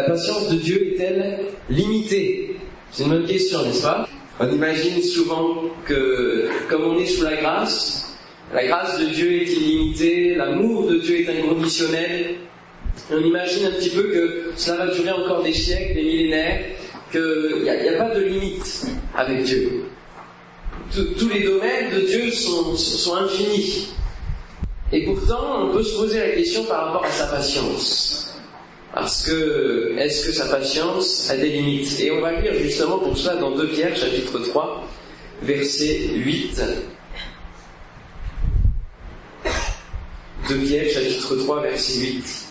La patience de Dieu est-elle limitée? C'est une bonne question, n'est-ce pas? On imagine souvent que comme on est sous la grâce, la grâce de Dieu est illimitée, l'amour de Dieu est inconditionnel. On imagine un petit peu que cela va durer encore des siècles, des millénaires, qu'il n'y a, pas de limite avec Dieu. Tous les domaines de Dieu sont, sont infinis. Et pourtant, on peut se poser la question par rapport à sa patience. Parce que, est-ce que sa patience a des limites? Et on va lire justement pour cela dans 2 Pierre, chapitre 3, verset 8. 2 Pierre, chapitre 3, verset 8.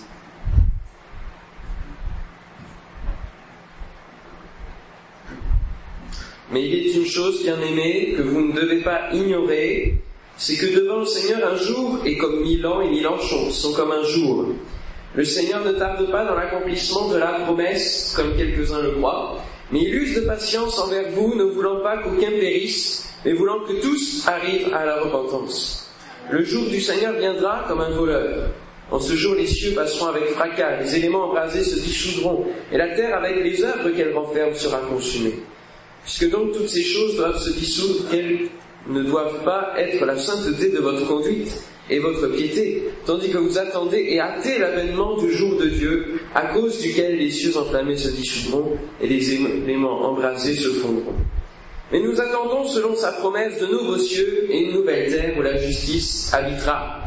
Mais il est une chose, bien aimée, que vous ne devez pas ignorer, c'est que devant le Seigneur un jour est comme mille ans et mille ans sont comme un jour. Le Seigneur ne tarde pas dans l'accomplissement de la promesse, comme quelques-uns le croient, mais il use de patience envers vous, ne voulant pas qu'aucun périsse, mais voulant que tous arrivent à la repentance. Le jour du Seigneur viendra comme un voleur. En ce jour, les cieux passeront avec fracas, les éléments embrasés se dissoudront, et la terre avec les œuvres qu'elle renferme sera consumée. Puisque donc toutes ces choses doivent se dissoudre, qu'elles ne doivent pas être la sainteté de votre conduite, et votre piété, tandis que vous attendez et hâtez l'avènement du jour de Dieu, à cause duquel les cieux enflammés se dissoudront et les éléments embrasés se fondront. Mais nous attendons, selon sa promesse, de nouveaux cieux et une nouvelle terre où la justice habitera.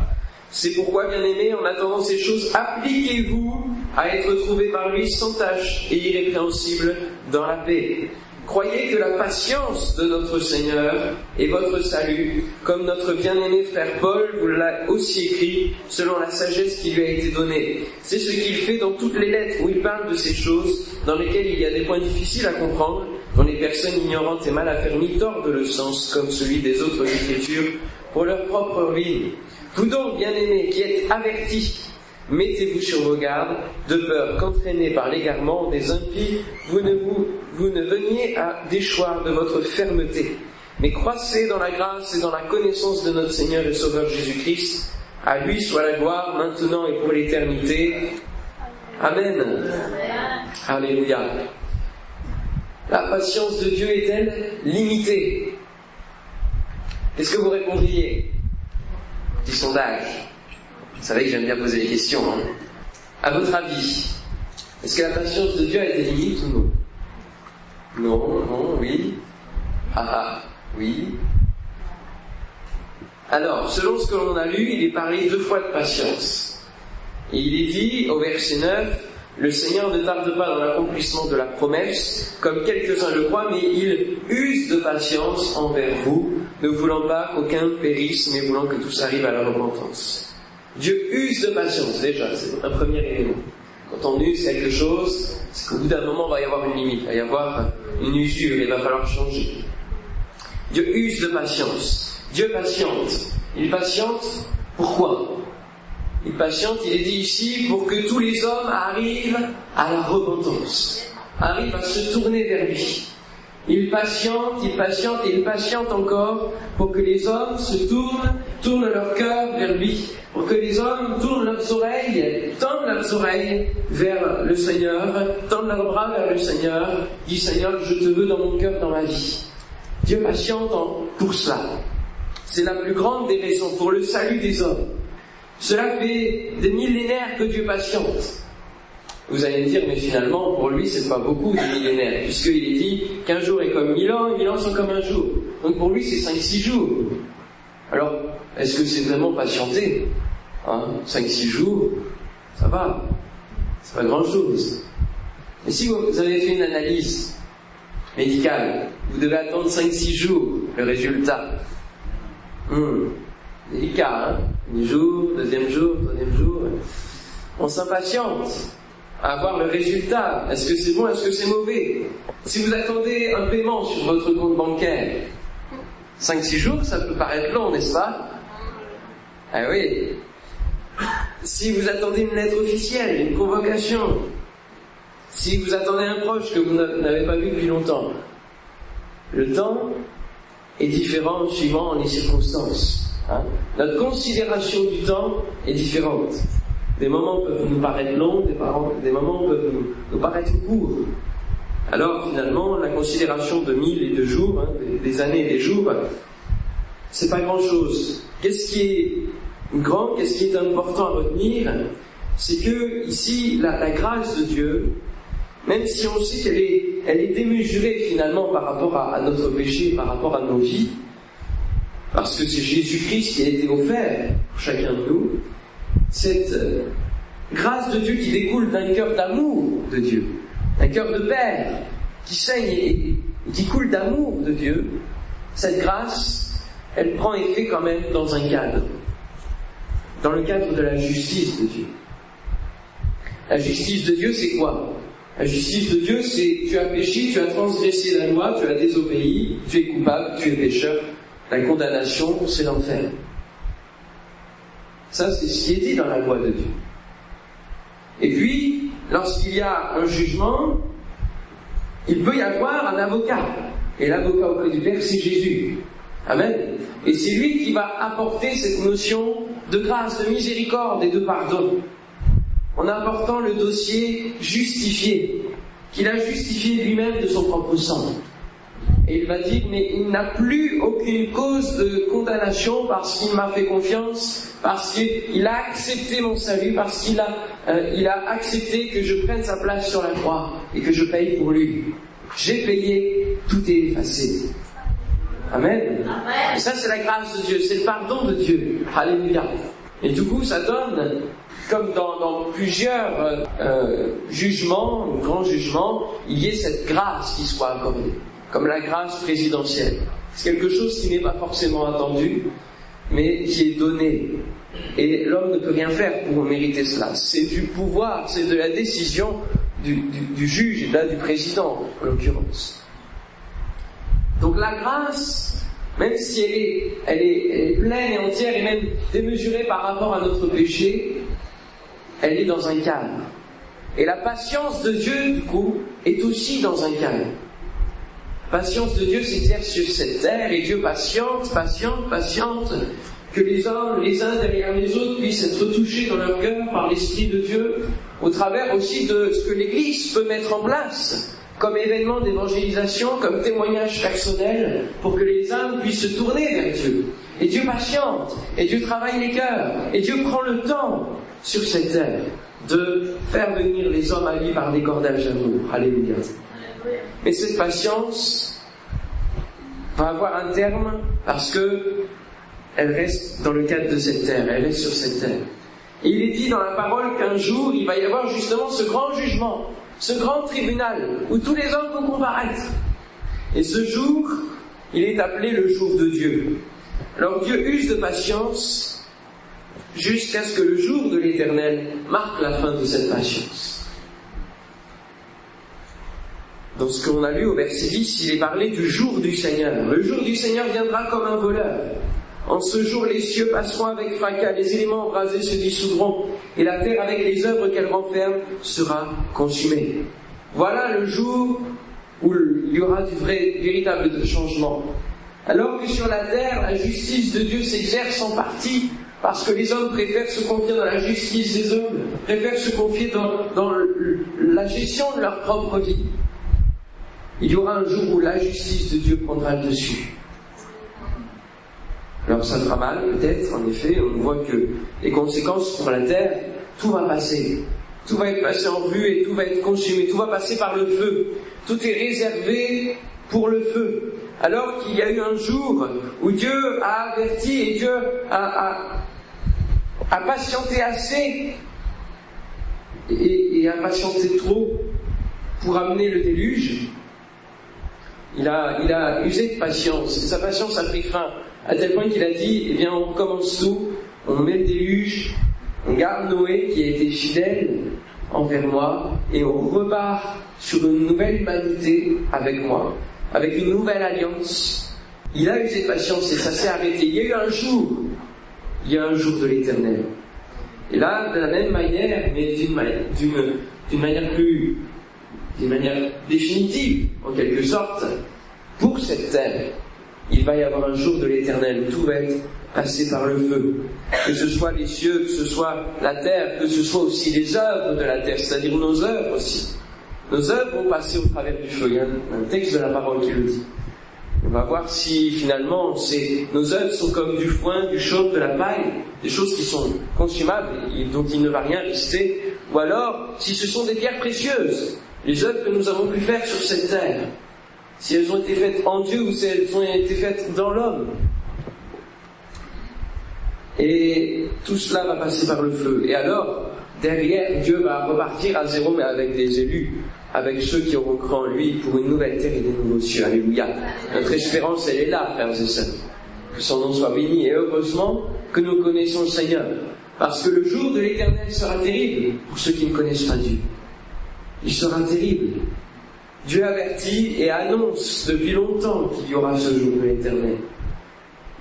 C'est pourquoi, bien-aimés, en attendant ces choses, appliquez-vous à être trouvés par lui sans tache et irrépréhensible dans la paix Croyez que la patience de notre Seigneur est votre salut, comme notre bien-aimé frère Paul vous l'a aussi écrit selon la sagesse qui lui a été donnée. C'est ce qu'il fait dans toutes les lettres où il parle de ces choses dans lesquelles il y a des points difficiles à comprendre, dont les personnes ignorantes et mal affermies tordent le sens comme celui des autres écritures pour leur propre ruine. Vous donc, bien-aimés, qui êtes avertis, Mettez-vous sur vos gardes, de peur qu'entraînés par l'égarement des impies, vous ne, vous, ne veniez à déchoir de votre fermeté, mais croissez dans la grâce et dans la connaissance de notre Seigneur et Sauveur Jésus-Christ. À lui soit la gloire maintenant et pour l'éternité. Amen. Alléluia. La patience de Dieu est-elle limitée? Qu'est-ce que vous répondriez? Petit sondage. Vous savez que j'aime bien poser des questions. Hein. À votre avis, est-ce que la patience de Dieu a été limite ou non? Non, non, oui. Ah oui. Alors, selon ce que l'on a lu, il est parlé deux fois de patience. Il est dit au verset 9, le Seigneur ne tarde pas dans l'accomplissement de la promesse, comme quelques-uns le croient, mais il use de patience envers vous, ne voulant pas qu'aucun périsse, mais voulant que tous arrivent à la repentance. Dieu use de patience, déjà, c'est un premier élément. Quand on use quelque chose, c'est qu'au bout d'un moment, il va y avoir une limite, il va y avoir une usure, il va falloir changer. Dieu use de patience. Dieu patiente. Il patiente, pourquoi? Il patiente, il est dit ici, pour que tous les hommes arrivent à la repentance, arrivent à se tourner vers lui. Il patiente, il patiente il patiente encore pour que les hommes se tournent, tournent leur cœur vers lui, pour que les hommes tournent leurs oreilles, tendent leurs oreilles vers le Seigneur, tendent leurs bras vers le Seigneur, dit Seigneur, je te veux dans mon cœur, dans ma vie. Dieu patiente pour cela. C'est la plus grande des raisons pour le salut des hommes. Cela fait des millénaires que Dieu patiente. Vous allez me dire, mais finalement, pour lui, c'est pas beaucoup de millénaires, puisqu'il est dit qu'un jour est comme mille ans, et mille ans sont comme un jour. Donc pour lui, c'est cinq, six jours. Alors, est-ce que c'est vraiment patienter hein? 5-6 jours, ça va. C'est pas grand-chose. Mais si vous avez fait une analyse médicale, vous devez attendre 5-6 jours le résultat. Hum, délicat, hein? Un jour, deuxième jour, troisième jour. On s'impatiente avoir le résultat. Est-ce que c'est bon, est-ce que c'est mauvais? Si vous attendez un paiement sur votre compte bancaire, 5-6 jours, ça peut paraître long, n'est-ce pas? Ah oui. Si vous attendez une lettre officielle, une convocation, si vous attendez un proche que vous n'avez pas vu depuis longtemps, le temps est différent suivant les circonstances. Hein. Notre considération du temps est différente. Des moments peuvent nous paraître longs, des, moments peuvent nous, paraître courts. Alors finalement, la considération de mille et de jours, hein, des, années et des jours, c'est pas grand-chose. Qu'est-ce qui est grand, qu'est-ce qui est important à retenir C'est que ici, la, grâce de Dieu, même si on sait qu'elle est, elle est démesurée finalement par rapport à, à notre péché, par rapport à nos vies, parce que c'est Jésus-Christ qui a été offert pour chacun de nous, cette euh, grâce de Dieu qui découle d'un cœur d'amour de Dieu, un cœur de Père qui saigne et qui coule d'amour de Dieu, cette grâce, elle prend effet quand même dans un cadre, dans le cadre de la justice de Dieu. La justice de Dieu, c'est quoi? La justice de Dieu, c'est tu as péché, tu as transgressé la loi, tu as désobéi, tu es coupable, tu es pécheur, la condamnation, c'est l'enfer. Ça, c'est ce qui est dit dans la loi de Dieu. Et puis, lorsqu'il y a un jugement, il peut y avoir un avocat. Et l'avocat auprès du Père, c'est Jésus. Amen. Et c'est lui qui va apporter cette notion de grâce, de miséricorde et de pardon. En apportant le dossier justifié, qu'il a justifié lui-même de son propre sang. Et il va dire, mais il n'a plus aucune cause de condamnation parce qu'il m'a fait confiance, parce qu'il a accepté mon salut, parce qu'il a, euh, il a accepté que je prenne sa place sur la croix et que je paye pour lui. J'ai payé, tout est effacé. Amen. Et ça, c'est la grâce de Dieu, c'est le pardon de Dieu. Alléluia. Et du coup, ça donne, comme dans, dans plusieurs euh, euh jugements, grands jugements, il y ait cette grâce qui soit accordée comme la grâce présidentielle. C'est quelque chose qui n'est pas forcément attendu, mais qui est donné. Et l'homme ne peut rien faire pour mériter cela. C'est du pouvoir, c'est de la décision du, juge, et là du président en l'occurrence. Donc la grâce, même si elle est, elle, est, pleine et entière et même démesurée par rapport à notre péché, elle est dans un cadre. Et la patience de Dieu, du coup, est aussi dans un cadre patience de Dieu s'exerce sur cette terre et Dieu patiente, patiente, patiente, que les hommes, les uns derrière les autres, puissent être touchés dans leur cœur par l'Esprit de Dieu, au travers aussi de ce que l'Église peut mettre en place comme événement d'évangélisation, comme témoignage personnel, pour que les âmes puissent se tourner vers Dieu. Et Dieu patiente, et Dieu travaille les cœurs, et Dieu prend le temps sur cette terre de faire venir les hommes à lui par des cordages d'amour. Alléluia. Mais cette patience va avoir un terme parce que elle reste dans le cadre de cette terre, elle reste sur cette terre. Et il est dit dans la parole qu'un jour, il va y avoir justement ce grand jugement, ce grand tribunal, où tous les hommes vont comparaître. Et ce jour, il est appelé le jour de Dieu. Alors Dieu use de patience jusqu'à ce que le jour de l'éternel marque la fin de cette patience. Dans ce qu'on a lu au verset 10, il est parlé du jour du Seigneur. Le jour du Seigneur viendra comme un voleur. En ce jour, les cieux passeront avec fracas, les éléments embrasés se dissoudront, et la terre avec les œuvres qu'elle renferme sera consumée. Voilà le jour où il y aura du vrai, véritable changement. Alors que sur la terre, la justice de Dieu s'exerce en partie parce que les hommes préfèrent se confier dans la justice des hommes, préfèrent se confier dans, dans la gestion de leur propre vie. Il y aura un jour où la justice de Dieu prendra le dessus. Alors ça fera mal, peut-être, en effet, on voit que les conséquences pour la terre, tout va passer. Tout va être passé en vue et tout va être consumé, tout va passer par le feu. Tout est réservé pour le feu. Alors qu'il y a eu un jour où Dieu a averti et Dieu a, patienté assez et a patienté trop pour amener le déluge, il a, il a usé de patience. Sa patience a pris fin, à tel point qu'il a dit, eh bien, on commence tout, on met le déluge, on garde Noé qui a été fidèle envers moi, et on repart sur une nouvelle humanité avec moi, avec une nouvelle alliance. Il a usé de patience et ça s'est arrêté. Il y a eu un jour, il y a un jour de l'éternel. Et là, de la même manière, mais d'une manière plus d'une manière définitive, en quelque sorte, pour cette terre, il va y avoir un jour de l'éternel où tout va être passer par le feu. Que ce soit les cieux, que ce soit la terre, que ce soit aussi les œuvres de la terre, c'est-à-dire nos œuvres aussi. Nos œuvres vont passer au travers du feu. Il y a un texte de la parole qui le dit. On va voir si finalement nos œuvres sont comme du foin, du chaume, de la paille, des choses qui sont consumables et dont il ne va rien rester, ou alors si ce sont des pierres précieuses, les œuvres que nous avons pu faire sur cette terre, si elles ont été faites en Dieu ou si elles ont été faites dans l'homme. Et tout cela va passer par le feu. Et alors, derrière, Dieu va repartir à zéro, mais avec des élus, avec ceux qui auront cru en lui pour une nouvelle terre et des nouveaux cieux. Alléluia. Notre espérance, elle est là, frères et sœurs. Que son nom soit béni. Et heureusement que nous connaissons le Seigneur. Parce que le jour de l'éternel sera terrible pour ceux qui ne connaissent pas Dieu. Il sera terrible. Dieu avertit et annonce depuis longtemps qu'il y aura ce jour de l'éternel.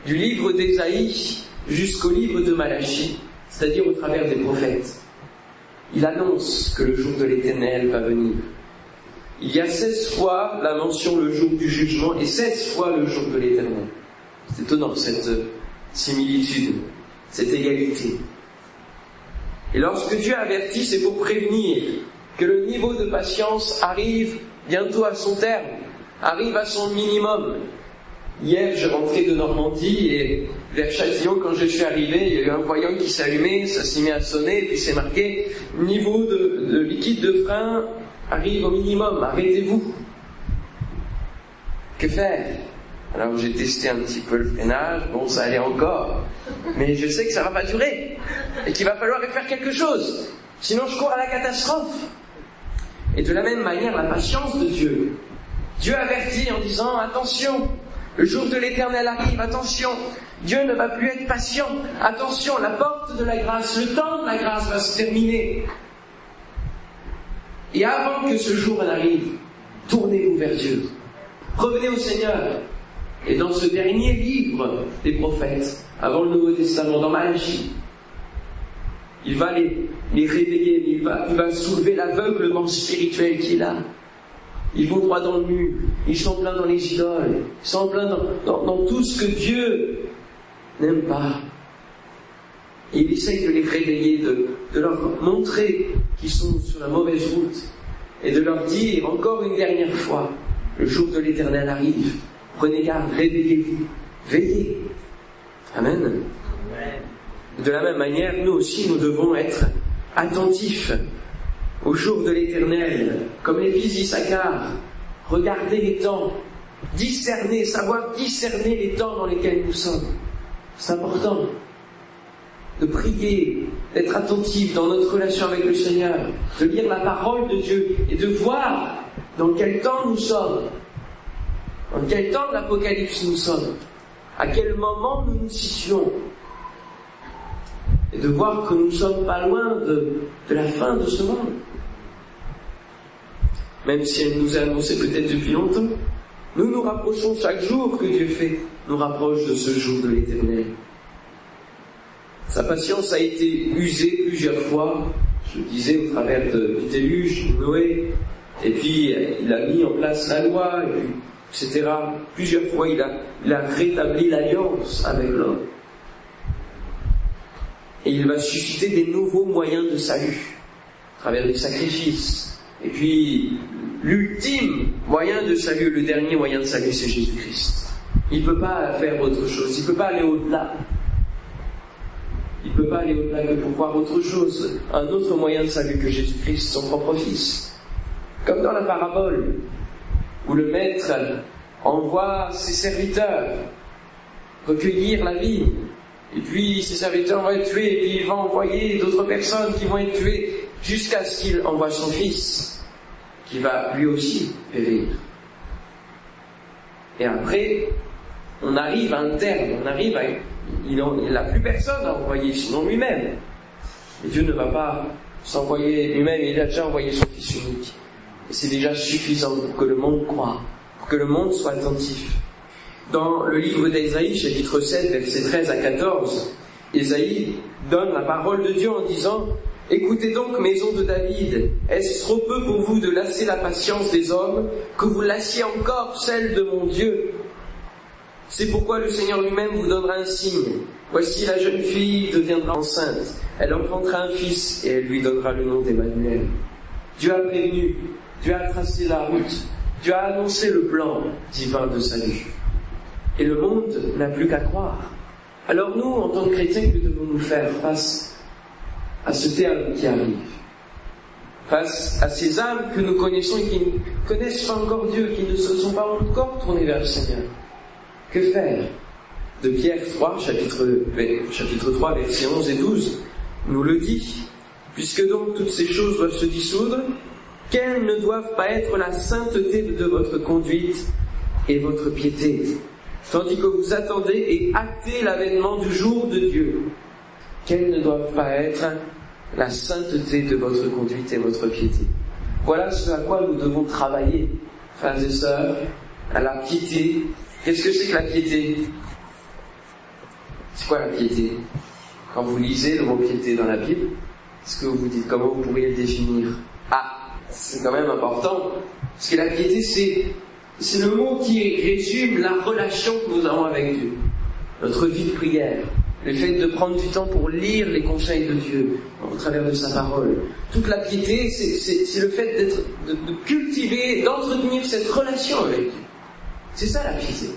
Du livre d'Ésaïe jusqu'au livre de Malachie, c'est-à-dire au travers des prophètes. Il annonce que le jour de l'éternel va venir. Il y a 16 fois la mention le jour du jugement et 16 fois le jour de l'éternel. C'est étonnant cette similitude, cette égalité. Et lorsque Dieu avertit, c'est pour prévenir que le niveau de patience arrive bientôt à son terme, arrive à son minimum. Hier, je rentrais de Normandie et vers Châtillon, quand je suis arrivé, il y a eu un voyant qui s'allumait, ça s'est mis à sonner, et puis c'est marqué niveau de, liquide de frein arrive au minimum, arrêtez-vous. Que faire? Alors j'ai testé un petit peu le freinage, bon ça allait encore, mais je sais que ça va pas durer et qu'il va falloir faire quelque chose, sinon je cours à la catastrophe. Et de la même manière, la patience de Dieu. Dieu avertit en disant attention, le jour de l'éternel arrive, attention, Dieu ne va plus être patient, attention, la porte de la grâce, le temps de la grâce va se terminer. Et avant que ce jour arrive, tournez-vous vers Dieu. Revenez au Seigneur. Et dans ce dernier livre des prophètes, avant le Nouveau Testament, dans Malachie, il va les, réveiller, il va, il va soulever l'aveuglement spirituel qu'il a. Ils vont droit dans le mur, ils sont pleins dans les idoles, ils sont pleins dans, tout ce que Dieu n'aime pas. Il essaye de les réveiller, de, de leur montrer qu'ils sont sur la mauvaise route et de leur dire encore une dernière fois, le jour de l'éternel arrive, prenez garde, réveillez-vous, veillez. Amen. De la même manière, nous aussi, nous devons être attentifs au jour de l'éternel, comme les fils regarder les temps, discerner, savoir discerner les temps dans lesquels nous sommes. C'est important de prier, d'être attentif dans notre relation avec le Seigneur, de lire la parole de Dieu et de voir dans quel temps nous sommes, dans quel temps de l'Apocalypse nous sommes, à quel moment nous nous situons, et de voir que nous ne sommes pas loin de, la fin de ce monde même si elle nous a annoncé peut-être depuis longtemps. Nous nous rapprochons chaque jour que Dieu fait, nous rapproche de ce jour de l'éternel. Sa patience a été usée plusieurs fois, je le disais au travers de, du déluge, de Noé, et puis il a mis en place la loi, etc. Plusieurs fois il a, il a rétabli l'alliance avec l'homme. Et il va susciter des nouveaux moyens de salut, à travers les sacrifices, et puis, l'ultime moyen de salut, le dernier moyen de salut, c'est Jésus-Christ. Il ne peut pas faire autre chose, il ne peut pas aller au-delà. Il ne peut pas aller au-delà que pour voir autre chose, un autre moyen de salut que Jésus-Christ, son propre Fils. Comme dans la parabole, où le Maître envoie ses serviteurs recueillir la vie, et puis ses serviteurs vont être tués, et puis il va envoyer d'autres personnes qui vont être tuées, jusqu'à ce qu'il envoie son Fils qui va lui aussi périr. Et après, on arrive à un terme, on arrive à... Il n'a plus personne à envoyer, sinon lui-même. Et Dieu ne va pas s'envoyer lui-même, il a déjà envoyé son Fils unique. Et c'est déjà suffisant pour que le monde croit, pour que le monde soit attentif. Dans le livre d'Ésaïe, chapitre 7, versets 13 à 14, Ésaïe donne la parole de Dieu en disant Écoutez donc, maison de David, est-ce trop peu pour vous de lasser la patience des hommes, que vous lassiez encore celle de mon Dieu? C'est pourquoi le Seigneur lui-même vous donnera un signe. Voici la jeune fille deviendra enceinte. Elle enfantera un fils et elle lui donnera le nom d'Emmanuel. Dieu a prévenu, Dieu a tracé la route, Dieu a annoncé le plan divin de salut. Et le monde n'a plus qu'à croire. Alors nous, en tant que chrétiens, que devons-nous faire face à ce terme qui arrive Face à ces âmes que nous connaissons et qui ne connaissent pas encore Dieu, qui ne se sont pas encore tournés vers le Seigneur Que faire De Pierre 3, chapitre, chapitre 3, versets 11 et 12, nous le dit. Puisque donc toutes ces choses doivent se dissoudre, quelles ne doivent pas être la sainteté de votre conduite et votre piété? Tandis que vous attendez et actez l'avènement du jour de Dieu. Quelles ne doivent pas être la sainteté de votre conduite et votre piété? Voilà ce à quoi nous devons travailler, frères et sœurs, à la piété. Qu'est-ce que c'est que la piété? C'est quoi la piété? Quand vous lisez le mot piété dans la Bible, est-ce que vous vous dites comment vous pourriez le définir? Ah, c'est quand même important. Parce que la piété, c'est c'est le mot qui résume la relation que nous avons avec Dieu, notre vie de prière, le fait de prendre du temps pour lire les conseils de Dieu au travers de sa parole. Toute la piété, c'est le fait d'être, de, cultiver, d'entretenir cette relation avec Dieu. C'est ça la piété.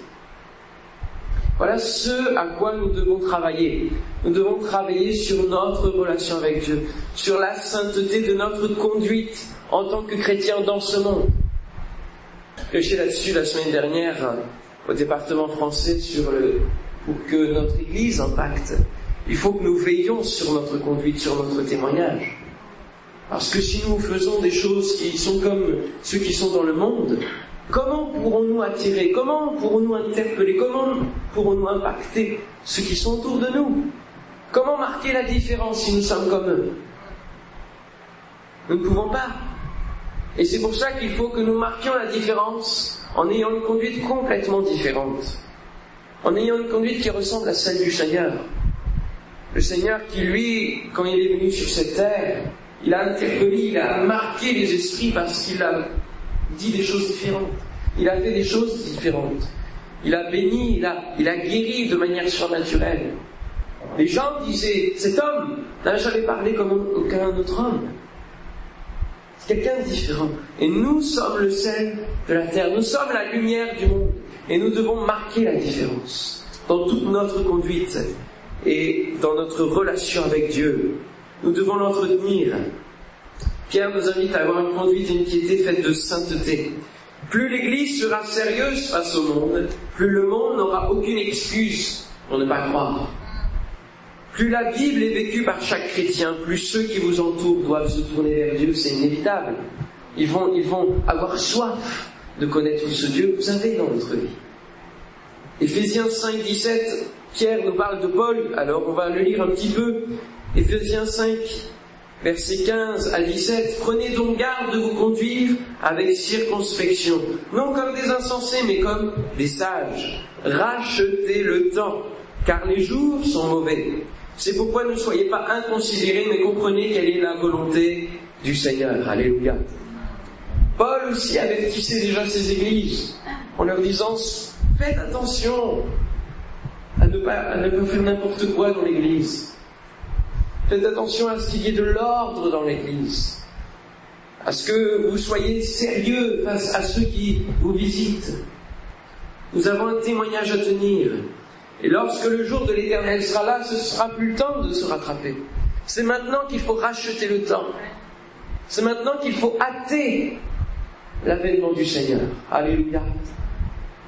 Voilà ce à quoi nous devons travailler. Nous devons travailler sur notre relation avec Dieu, sur la sainteté de notre conduite en tant que chrétien dans ce monde prêché là-dessus la semaine dernière euh, au département français sur le, pour que notre Église impacte. Il faut que nous veillions sur notre conduite, sur notre témoignage. Parce que si nous faisons des choses qui sont comme ceux qui sont dans le monde, comment pourrons-nous attirer, comment pourrons-nous interpeller, comment pourrons-nous impacter ceux qui sont autour de nous? Comment marquer la différence si nous sommes comme eux? Nous ne pouvons pas. Et c'est pour ça qu'il faut que nous marquions la différence en ayant une conduite complètement différente. En ayant une conduite qui ressemble à celle du Seigneur. Le Seigneur qui, lui, quand il est venu sur cette terre, il a interpellé, il a marqué les esprits parce qu'il a dit des choses différentes. Il a fait des choses différentes. Il a béni, il a, il a guéri de manière surnaturelle. Les gens disaient, cet homme n'a jamais parlé comme aucun autre homme quelqu'un de différent. Et nous sommes le sel de la terre, nous sommes la lumière du monde. Et nous devons marquer la différence dans toute notre conduite et dans notre relation avec Dieu. Nous devons l'entretenir. Pierre nous invite à avoir une conduite et une piété faite de sainteté. Plus l'Église sera sérieuse face au monde, plus le monde n'aura aucune excuse pour ne pas croire. Plus la Bible est vécue par chaque chrétien, plus ceux qui vous entourent doivent se tourner vers Dieu, c'est inévitable. Ils vont, ils vont avoir soif de connaître ce Dieu que vous avez dans votre vie. Éphésiens 5, 17, Pierre nous parle de Paul, alors on va le lire un petit peu. Éphésiens 5, versets 15 à 17, Prenez donc garde de vous conduire avec circonspection, non comme des insensés, mais comme des sages. Rachetez le temps, car les jours sont mauvais. C'est pourquoi ne soyez pas inconsidérés, mais comprenez quelle est la volonté du Seigneur. Alléluia. Paul aussi avertissait déjà ses églises en leur disant faites attention à ne pas, ne pas faire n'importe quoi dans l'église. Faites attention à ce qu'il y ait de l'ordre dans l'église. À ce que vous soyez sérieux face à ceux qui vous visitent. Nous avons un témoignage à tenir. Et lorsque le jour de l'éternel sera là, ce sera plus le temps de se rattraper. C'est maintenant qu'il faut racheter le temps. C'est maintenant qu'il faut hâter l'avènement du Seigneur. Alléluia.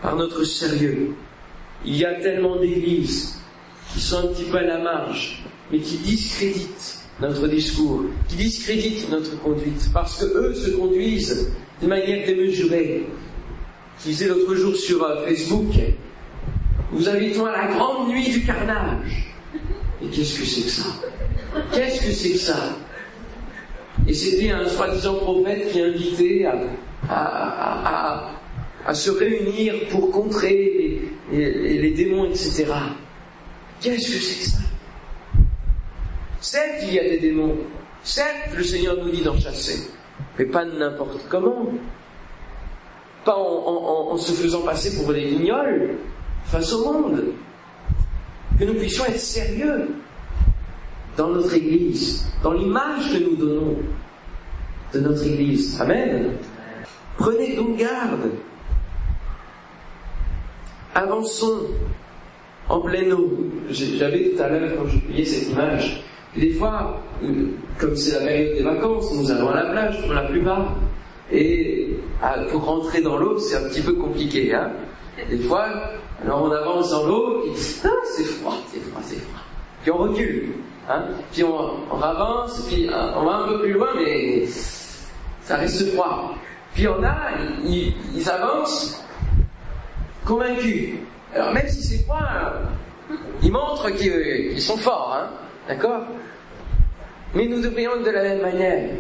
Par notre sérieux. Il y a tellement d'églises qui sont un petit peu à la marge, mais qui discréditent notre discours, qui discréditent notre conduite, parce que eux se conduisent de manière démesurée. Je disais l'autre jour sur euh, Facebook, vous invitons à la grande nuit du carnage? Et qu'est-ce que c'est que ça? Qu'est-ce que c'est que ça? Et c'était un soi-disant prophète qui invitait à, à, se réunir pour contrer les, démons, etc. Qu'est-ce que c'est que ça? Certes, il y a des démons. Certes, le Seigneur nous dit d'en chasser. Mais pas n'importe comment. Pas en, en, se faisant passer pour des guignols, face au monde. Que nous puissions être sérieux dans notre Église, dans l'image que nous donnons de notre Église. Amen. Prenez donc garde. Avançons en pleine eau. J'avais tout à l'heure, quand je publiais cette image, des fois, euh, comme c'est la période des vacances, nous allons à la plage pour la plupart. Et ah, pour rentrer dans l'eau, c'est un petit peu compliqué. Hein des fois, alors on avance dans l'eau, et ah, c'est froid, c'est froid, c'est froid. Puis on recule. Hein puis on, avance, puis euh, on va un peu plus loin, mais ça reste froid. Puis on a, ils, ils avancent convaincus. Alors même si c'est froid, ils montrent qu'ils sont forts, hein d'accord Mais nous devrions de la même manière,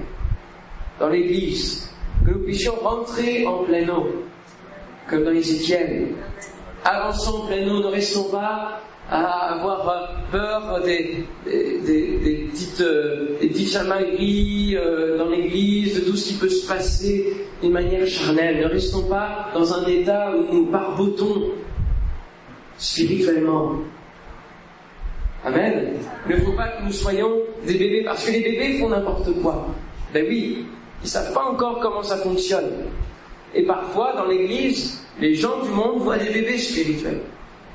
dans l'Église, que nous puissions rentrer en plein eau, comme dans Ézéchiel. Avançons en plein eau, ne restons pas à avoir peur des, des, des, petites, euh, euh, dans l'église, de tout ce qui peut se passer d'une manière charnelle. Ne restons pas dans un état où nous barbotons spirituellement. Amen. Il ne faut pas que nous soyons des bébés, parce que les bébés font n'importe quoi. Ben oui, ils ne savent pas encore comment ça fonctionne. Et parfois, dans l'église, les gens du monde voient des bébés spirituels.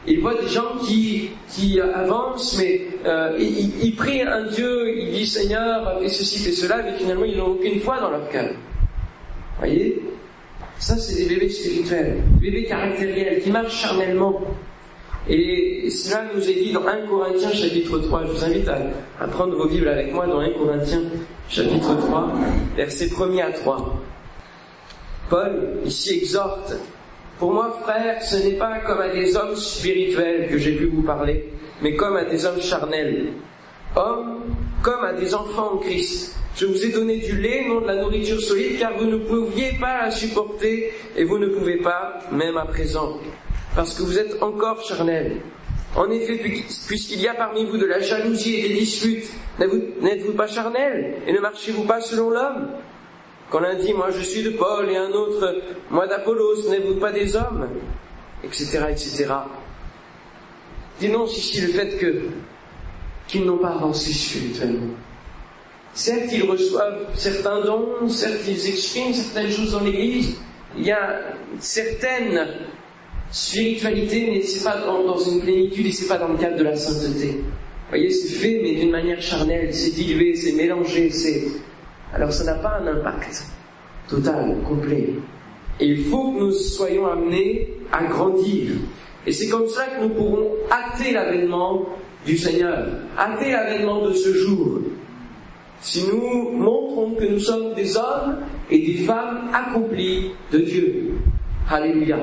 Ils voient des gens qui, qui avancent, mais euh, ils, prient un Dieu, ils disent Seigneur, fais ceci, fais cela, mais finalement ils n'ont aucune foi dans leur cœur. Voyez? Ça, c'est des bébés spirituels, des bébés caractériels, qui marchent charnellement. Et cela nous est dit dans 1 Corinthiens chapitre 3. Je vous invite à, à prendre vos Bibles avec moi dans 1 Corinthiens chapitre 3, versets 1 à 3. Paul ici exhorte pour moi, frère, ce n'est pas comme à des hommes spirituels que j'ai pu vous parler, mais comme à des hommes charnels. Hommes comme à des enfants en Christ. Je vous ai donné du lait, non de la nourriture solide, car vous ne pouviez pas la supporter, et vous ne pouvez pas, même à présent, parce que vous êtes encore charnels. En effet, puisqu'il y a parmi vous de la jalousie et des disputes, n'êtes-vous pas charnels, et ne marchez-vous pas selon l'homme? Quand l'un dit, moi je suis de Paul, et un autre, moi d'Apollos, n'êtes-vous pas des hommes? Etc., etc. Dénonce ici le fait que, qu'ils n'ont pas avancé spirituellement. Certes, ils reçoivent certains dons, certes, ils expriment certaines choses dans l'Église. Il y a certaines spiritualité, mais c'est pas dans, dans, une plénitude et c'est pas dans le cadre de la sainteté. Vous voyez, c'est fait, mais d'une manière charnelle, c'est dilué, c'est mélangé, c'est alors ça n'a pas un impact total, complet. Et il faut que nous soyons amenés à grandir. Et c'est comme ça que nous pourrons hâter l'avènement du Seigneur, hâter l'avènement de ce jour. Si nous montrons que nous sommes des hommes et des femmes accomplis de Dieu. Alléluia.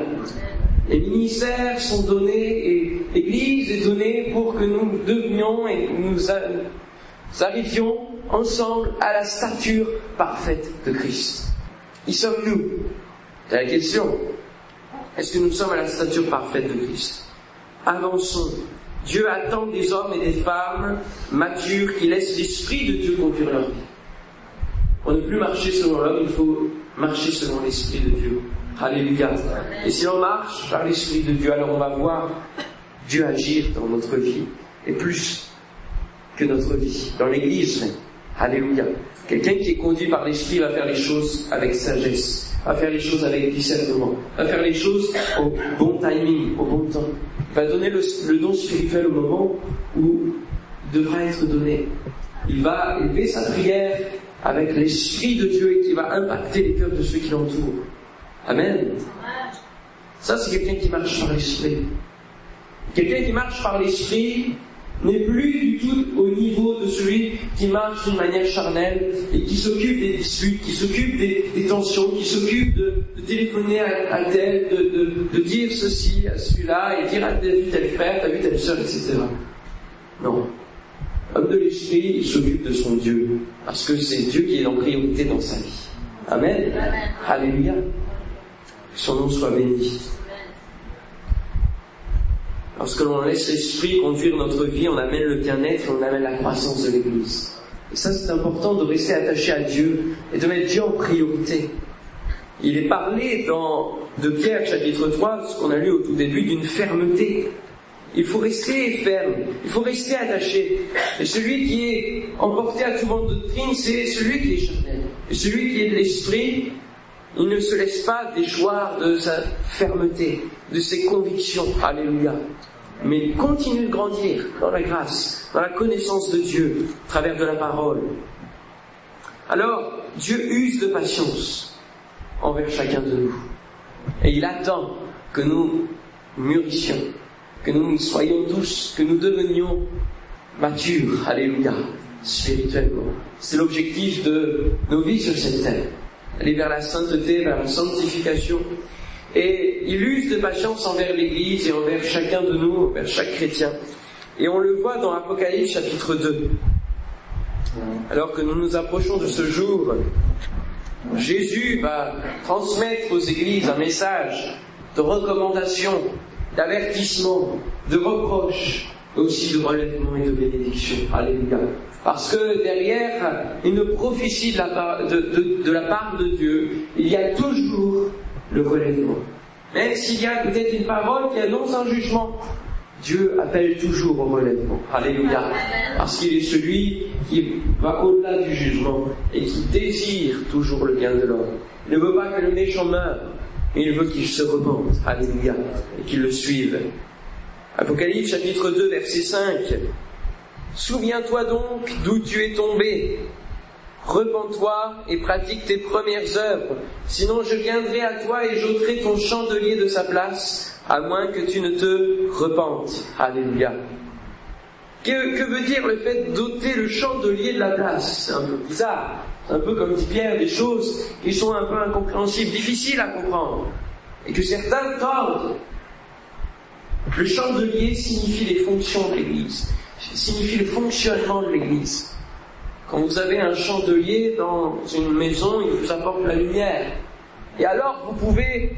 Les ministères sont donnés et l'Église est donnée pour que nous devenions et nous arrivions ensemble à la stature parfaite de Christ. Y sommes-nous? C'est la question. Est-ce que nous sommes à la stature parfaite de Christ? Avançons. Dieu attend des hommes et des femmes matures qui laissent l'Esprit de Dieu conduire leur vie. Pour ne plus marcher selon l'homme, il faut marcher selon l'Esprit de Dieu. Alléluia. Et si on marche par l'Esprit de Dieu, alors on va voir Dieu agir dans notre vie. Et plus que notre vie, dans l'Église. Alléluia. Quelqu'un qui est conduit par l'Esprit va faire les choses avec sagesse, va faire les choses avec discernement, va faire les choses au bon timing, au bon temps. Il va donner le, don spirituel au moment où il devra être donné. Il va élever sa prière avec l'Esprit de Dieu et qui va impacter les cœurs de ceux qui l'entourent. Amen. Ça, c'est quelqu'un qui marche par l'Esprit. Quelqu'un qui marche par l'Esprit, n'est plus du tout au niveau de celui qui marche d'une manière charnelle et qui s'occupe des disputes, qui s'occupe des, tensions, qui s'occupe de, téléphoner à, tel, de, dire ceci à celui-là et dire à tel, tel frère, t'as vu telle soeur, etc. Non. Homme de l'esprit, il s'occupe de son Dieu parce que c'est Dieu qui est en priorité dans sa vie. Amen. Alléluia. Que son nom soit béni. Lorsque l'on laisse l'esprit conduire notre vie, on amène le bien-être on amène la croissance de l'Église. Et ça, c'est important de rester attaché à Dieu et de mettre Dieu en priorité. il est parlé dans de Pierre chapitre 3, ce qu'on a lu au tout début, d'une fermeté. Il faut rester ferme, il faut rester attaché. Et celui qui est emporté à tout vent de doctrine, c'est celui qui est charnel. Et celui qui est de l'esprit, il ne se laisse pas déchoir de sa fermeté, de ses convictions. Alléluia. Mais continue de grandir dans la grâce, dans la connaissance de Dieu, à travers de la parole. Alors, Dieu use de patience envers chacun de nous. Et il attend que nous mûrissions, que nous soyons tous, que nous devenions matures, alléluia, spirituellement. C'est l'objectif de nos vies sur cette terre. Aller vers la sainteté, vers la sanctification. Et il use de patience envers l'Église et envers chacun de nous, envers chaque chrétien. Et on le voit dans Apocalypse chapitre 2. Alors que nous nous approchons de ce jour, Jésus va transmettre aux églises un message de recommandation, d'avertissement, de reproche, mais aussi de relèvement et de bénédiction. Alléluia. Parce que derrière une prophétie de la, part, de, Dieu, il y a toujours le relèvement. Même s'il y a peut-être une parole qui annonce un jugement, Dieu appelle toujours au relèvement. Alléluia. Parce qu'il est celui qui va au-delà du jugement et qui désire toujours le bien de l'homme. Il ne veut pas que le méchant meure, mais il veut qu'il se repente. Alléluia. Et qu'il le suive. Apocalypse chapitre 2 verset 5. Souviens-toi donc d'où tu es tombé. Repends-toi et pratique tes premières œuvres. Sinon je viendrai à toi et j'ôterai ton chandelier de sa place à moins que tu ne te repentes. Alléluia. Que, veut dire le fait d'ôter le chandelier de la place? C'est un peu bizarre. Un peu comme dit Pierre, des choses qui sont un peu incompréhensibles, difficiles à comprendre, et que certains tordent. Le chandelier signifie les fonctions de l'Église, signifie le fonctionnement de l'Église. Quand vous avez un chandelier dans une maison, il vous apporte la lumière. Et alors, vous pouvez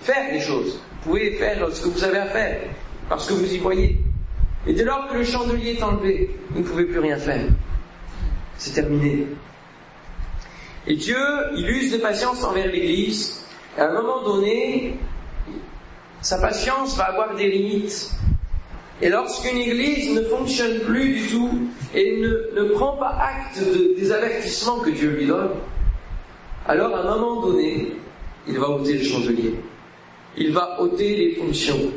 faire des choses. Vous pouvez faire ce que vous avez à faire, parce que vous y voyez. Et dès lors que le chandelier est enlevé, vous ne pouvez plus rien faire. C'est terminé. Et Dieu, il use de patience envers l'Église. Et à un moment donné, sa patience va avoir des limites. Et lorsqu'une Église ne fonctionne plus du tout et ne, ne prend pas acte des avertissements que Dieu lui donne, alors à un moment donné, il va ôter le chandelier il va ôter les fonctions,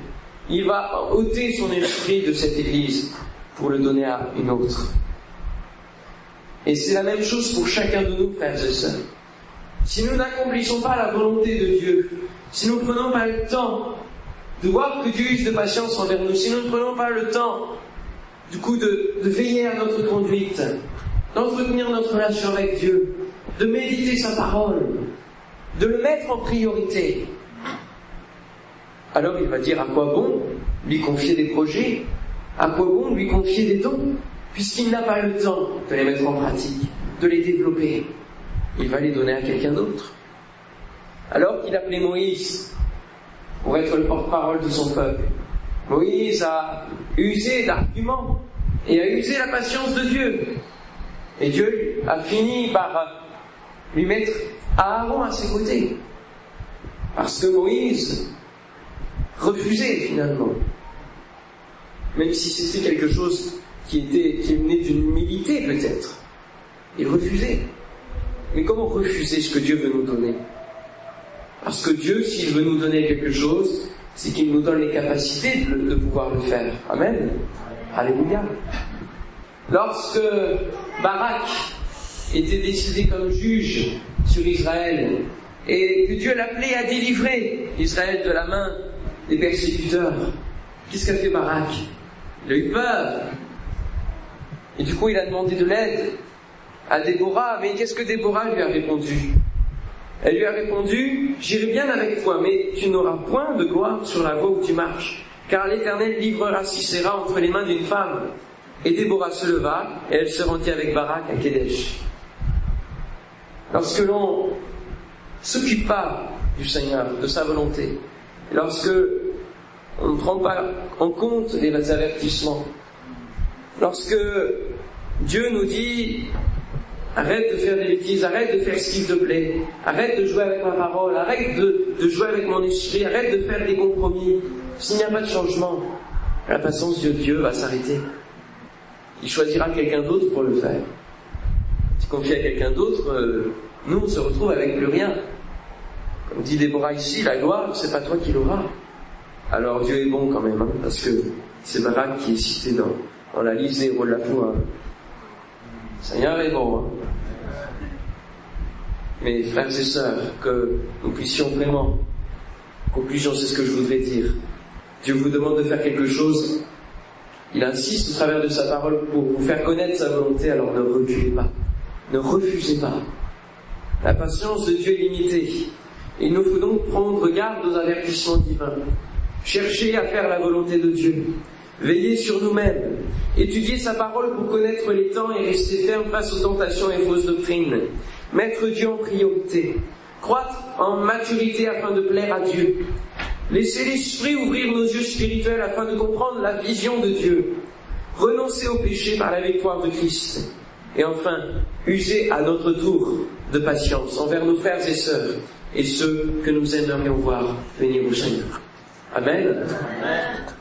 il va ôter son esprit de cette Église pour le donner à une autre. Et c'est la même chose pour chacun de nous, frères et sœurs. Si nous n'accomplissons pas la volonté de Dieu, si nous prenons pas le temps de voir que Dieu use de patience envers nous, si nous ne prenons pas le temps, du coup, de, de veiller à notre conduite, d'entretenir notre relation avec Dieu, de méditer sa parole, de le mettre en priorité, alors il va dire à quoi bon lui confier des projets, à quoi bon lui confier des dons, puisqu'il n'a pas le temps de les mettre en pratique, de les développer. Il va les donner à quelqu'un d'autre. Alors qu'il appelait Moïse pour être le porte-parole de son peuple, Moïse a usé d'arguments et a usé la patience de Dieu. Et Dieu a fini par lui mettre Aaron à ses côtés. Parce que Moïse refusé finalement. Même si c'était quelque chose qui était, qui d'une humilité peut-être. Il refusait. Mais comment refuser ce que Dieu veut nous donner? Parce que Dieu, s'il veut nous donner quelque chose, c'est qu'il nous donne les capacités de, pouvoir le faire. Amen. Alléluia. Lorsque Barak était décidé comme juge sur Israël et que Dieu l'appelait à délivrer Israël de la main des persécuteurs. Qu'est-ce qu'a fait Barak? Il a eu peur. Et du coup, il a demandé de l'aide à Déborah. Mais qu'est-ce que Déborah lui a répondu? Elle lui a répondu, j'irai bien avec toi, mais tu n'auras point de gloire sur la voie où tu marches, car l'Éternel livrera Sisera entre les mains d'une femme. Et Déborah se leva, et elle se rendit avec Barak à Kédesh. Lorsque l'on s'occupe pas du Seigneur, de sa volonté, lorsque on ne prend pas en compte les avertissements, lorsque Dieu nous dit Arrête de faire des bêtises, arrête de faire ce qu'il te plaît, arrête de jouer avec ma parole, arrête de, jouer avec mon esprit, arrête de faire des compromis. S'il n'y a pas de changement, la patience de Dieu va s'arrêter. Il choisira quelqu'un d'autre pour le faire. Tu confies à quelqu'un d'autre, euh, nous on se retrouve avec plus rien. Comme dit Déborah ici, la gloire, c'est pas toi qui l'auras. Alors Dieu est bon quand même, hein, parce que c'est Barak qui est cité dans, dans la liste des héros de la foi. Seigneur est bon. Hein. Mais frères et sœurs, que nous puissions vraiment, conclusion, c'est ce que je voudrais dire. Dieu vous demande de faire quelque chose. Il insiste au travers de sa parole pour vous faire connaître sa volonté, alors ne reculez pas. Ne refusez pas. La patience de Dieu est limitée. Il nous faut donc prendre garde aux avertissements divins. Chercher à faire la volonté de Dieu. Veiller sur nous-mêmes, étudier sa parole pour connaître les temps et rester ferme face aux tentations et fausses doctrines, mettre Dieu en priorité, croître en maturité afin de plaire à Dieu, laisser l'Esprit ouvrir nos yeux spirituels afin de comprendre la vision de Dieu, renoncer au péché par la victoire de Christ, et enfin, user à notre tour de patience envers nos frères et sœurs et ceux que nous aimerions voir venir au Seigneur. Amen. Amen.